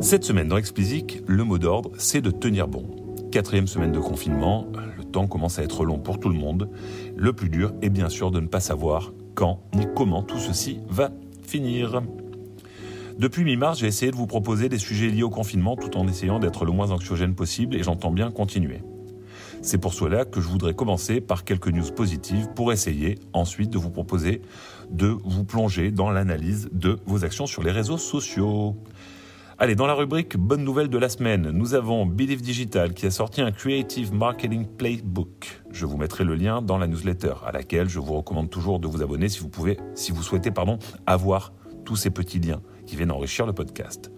Cette semaine dans Explicit, le mot d'ordre, c'est de tenir bon. Quatrième semaine de confinement, le temps commence à être long pour tout le monde. Le plus dur est bien sûr de ne pas savoir quand ni comment tout ceci va finir. Depuis mi-mars, j'ai essayé de vous proposer des sujets liés au confinement tout en essayant d'être le moins anxiogène possible et j'entends bien continuer. C'est pour cela que je voudrais commencer par quelques news positives pour essayer ensuite de vous proposer de vous plonger dans l'analyse de vos actions sur les réseaux sociaux. Allez, dans la rubrique Bonne nouvelle de la semaine, nous avons Believe Digital qui a sorti un Creative Marketing Playbook. Je vous mettrai le lien dans la newsletter à laquelle je vous recommande toujours de vous abonner si vous pouvez, si vous souhaitez, pardon, avoir tous ces petits liens qui viennent enrichir le podcast.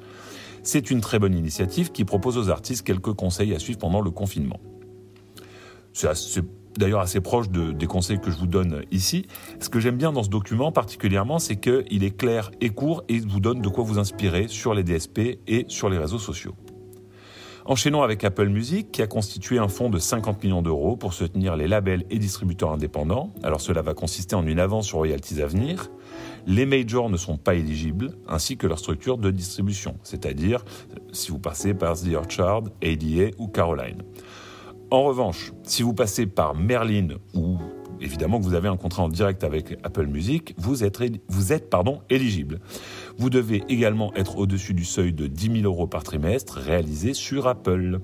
C'est une très bonne initiative qui propose aux artistes quelques conseils à suivre pendant le confinement. D'ailleurs assez proche des conseils que je vous donne ici. Ce que j'aime bien dans ce document particulièrement, c'est qu'il est clair et court et il vous donne de quoi vous inspirer sur les DSP et sur les réseaux sociaux. Enchaînons avec Apple Music qui a constitué un fonds de 50 millions d'euros pour soutenir les labels et distributeurs indépendants. Alors cela va consister en une avance sur royalties à venir. Les majors ne sont pas éligibles, ainsi que leur structure de distribution, c'est-à-dire si vous passez par The Orchard, ADA ou Caroline. En revanche, si vous passez par Merlin ou évidemment que vous avez un contrat en direct avec Apple Music, vous êtes, vous êtes pardon, éligible. Vous devez également être au-dessus du seuil de 10 000 euros par trimestre réalisé sur Apple.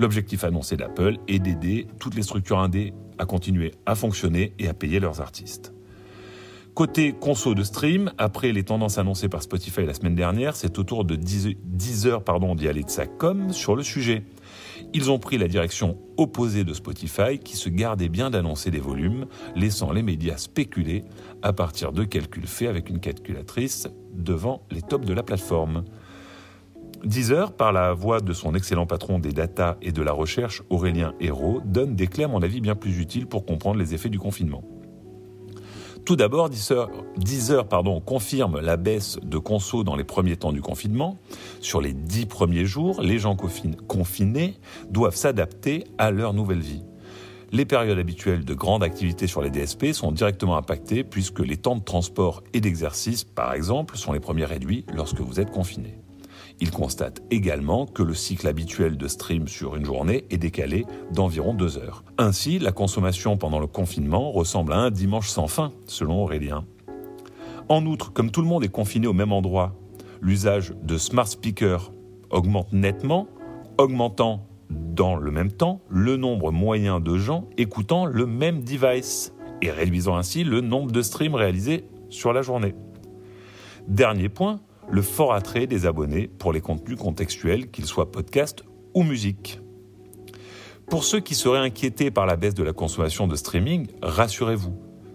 L'objectif annoncé d'Apple est d'aider toutes les structures indées à continuer à fonctionner et à payer leurs artistes. Côté conso de stream, après les tendances annoncées par Spotify la semaine dernière, c'est au tour de 10 heures d'y aller de sa com sur le sujet. Ils ont pris la direction opposée de Spotify qui se gardait bien d'annoncer des volumes, laissant les médias spéculer à partir de calculs faits avec une calculatrice devant les tops de la plateforme. Deezer, par la voix de son excellent patron des data et de la recherche, Aurélien Hérault, donne des clés à mon avis bien plus utiles pour comprendre les effets du confinement. Tout d'abord, Deezer, pardon, confirme la baisse de conso dans les premiers temps du confinement. Sur les dix premiers jours, les gens confinés doivent s'adapter à leur nouvelle vie. Les périodes habituelles de grande activité sur les DSP sont directement impactées puisque les temps de transport et d'exercice, par exemple, sont les premiers réduits lorsque vous êtes confiné. Il constate également que le cycle habituel de stream sur une journée est décalé d'environ deux heures. Ainsi, la consommation pendant le confinement ressemble à un dimanche sans fin, selon Aurélien. En outre, comme tout le monde est confiné au même endroit, l'usage de smart speakers augmente nettement, augmentant dans le même temps le nombre moyen de gens écoutant le même device et réduisant ainsi le nombre de streams réalisés sur la journée. Dernier point, le fort attrait des abonnés pour les contenus contextuels, qu'ils soient podcast ou musique. Pour ceux qui seraient inquiétés par la baisse de la consommation de streaming, rassurez-vous.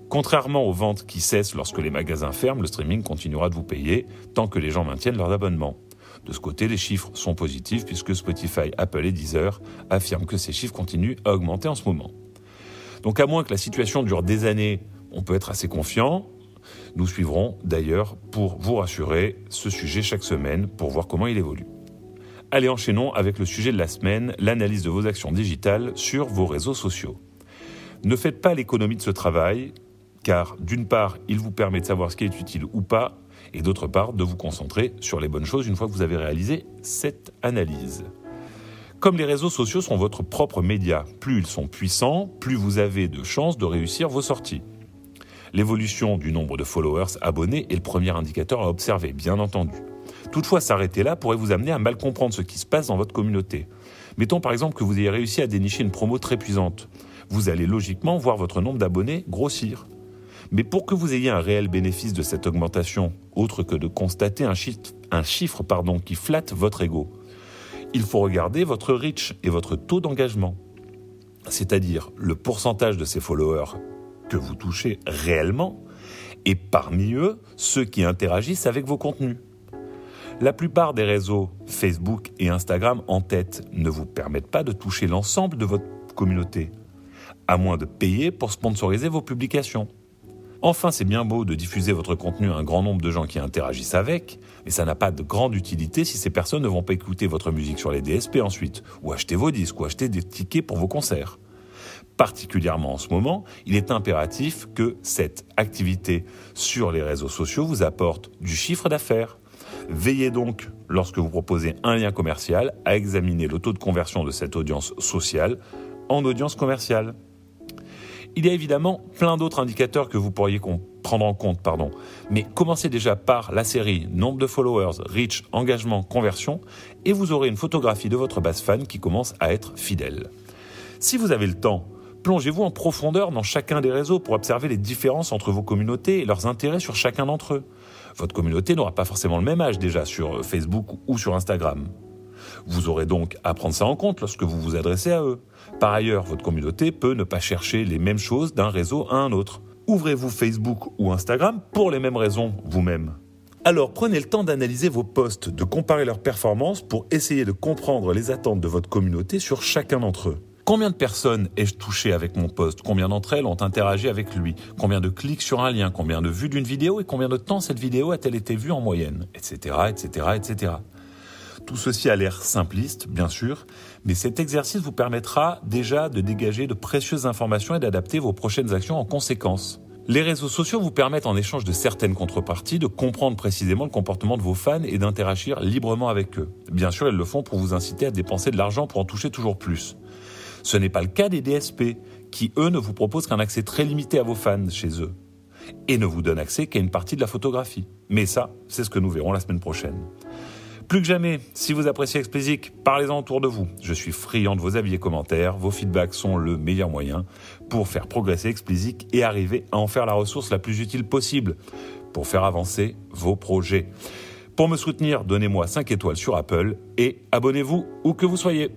Contrairement aux ventes qui cessent lorsque les magasins ferment, le streaming continuera de vous payer tant que les gens maintiennent leurs abonnements. De ce côté, les chiffres sont positifs puisque Spotify, Apple et Deezer affirment que ces chiffres continuent à augmenter en ce moment. Donc à moins que la situation dure des années, on peut être assez confiant. Nous suivrons d'ailleurs pour vous rassurer ce sujet chaque semaine pour voir comment il évolue. Allez, enchaînons avec le sujet de la semaine, l'analyse de vos actions digitales sur vos réseaux sociaux. Ne faites pas l'économie de ce travail, car d'une part, il vous permet de savoir ce qui est utile ou pas, et d'autre part, de vous concentrer sur les bonnes choses une fois que vous avez réalisé cette analyse. Comme les réseaux sociaux sont votre propre média, plus ils sont puissants, plus vous avez de chances de réussir vos sorties. L'évolution du nombre de followers abonnés est le premier indicateur à observer, bien entendu. Toutefois, s'arrêter là pourrait vous amener à mal comprendre ce qui se passe dans votre communauté. Mettons par exemple que vous ayez réussi à dénicher une promo très puissante. Vous allez logiquement voir votre nombre d'abonnés grossir. Mais pour que vous ayez un réel bénéfice de cette augmentation, autre que de constater un chiffre, pardon, qui flatte votre ego, il faut regarder votre reach et votre taux d'engagement, c'est-à-dire le pourcentage de ces followers que vous touchez réellement, et parmi eux, ceux qui interagissent avec vos contenus. La plupart des réseaux Facebook et Instagram en tête ne vous permettent pas de toucher l'ensemble de votre communauté, à moins de payer pour sponsoriser vos publications. Enfin, c'est bien beau de diffuser votre contenu à un grand nombre de gens qui interagissent avec, mais ça n'a pas de grande utilité si ces personnes ne vont pas écouter votre musique sur les DSP ensuite, ou acheter vos disques, ou acheter des tickets pour vos concerts particulièrement en ce moment, il est impératif que cette activité sur les réseaux sociaux vous apporte du chiffre d'affaires. Veillez donc, lorsque vous proposez un lien commercial, à examiner le taux de conversion de cette audience sociale en audience commerciale. Il y a évidemment plein d'autres indicateurs que vous pourriez prendre en compte, pardon. Mais commencez déjà par la série nombre de followers, reach, engagement, conversion, et vous aurez une photographie de votre base fan qui commence à être fidèle. Si vous avez le temps, plongez-vous en profondeur dans chacun des réseaux pour observer les différences entre vos communautés et leurs intérêts sur chacun d'entre eux? Votre communauté n'aura pas forcément le même âge déjà sur Facebook ou sur Instagram. Vous aurez donc à prendre ça en compte lorsque vous vous adressez à eux. Par ailleurs, votre communauté peut ne pas chercher les mêmes choses d'un réseau à un autre. Ouvrez-vous Facebook ou Instagram pour les mêmes raisons vous-même. Alors prenez le temps d'analyser vos posts, de comparer leurs performances pour essayer de comprendre les attentes de votre communauté sur chacun d'entre eux. Combien de personnes ai-je touché avec mon post Combien d'entre elles ont interagi avec lui? Combien de clics sur un lien? Combien de vues d'une vidéo? Et combien de temps cette vidéo a-t-elle été vue en moyenne? Etc. etc. etc. Tout ceci a l'air simpliste, bien sûr, mais cet exercice vous permettra déjà de dégager de précieuses informations et d'adapter vos prochaines actions en conséquence. Les réseaux sociaux vous permettent en échange de certaines contreparties de comprendre précisément le comportement de vos fans et d'interagir librement avec eux. Bien sûr, ils le font pour vous inciter à dépenser de l'argent pour en toucher toujours plus. Ce n'est pas le cas des DSP, qui eux ne vous proposent qu'un accès très limité à vos fans chez eux, et ne vous donnent accès qu'à une partie de la photographie. Mais ça, c'est ce que nous verrons la semaine prochaine. Plus que jamais, si vous appréciez Explicit, parlez-en autour de vous. Je suis friand de vos avis et commentaires. Vos feedbacks sont le meilleur moyen pour faire progresser Explicit et arriver à en faire la ressource la plus utile possible pour faire avancer vos projets. Pour me soutenir, donnez-moi 5 étoiles sur Apple et abonnez-vous où que vous soyez.